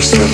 Grace.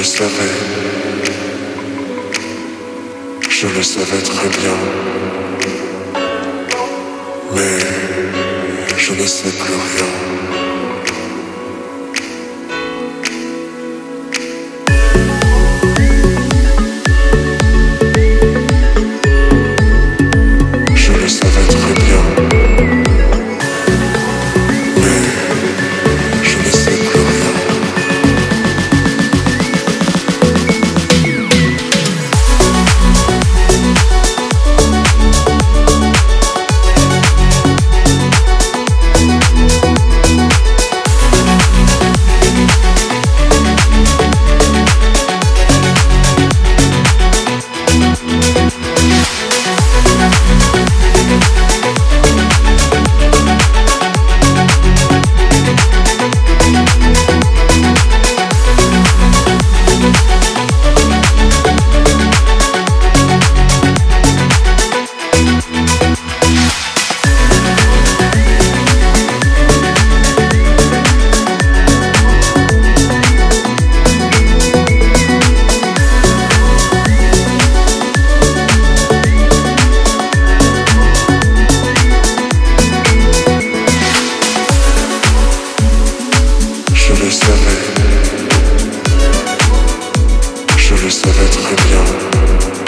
Je le savais. Je le savais très bien. Mais je ne sais plus rien. je le savais très bien.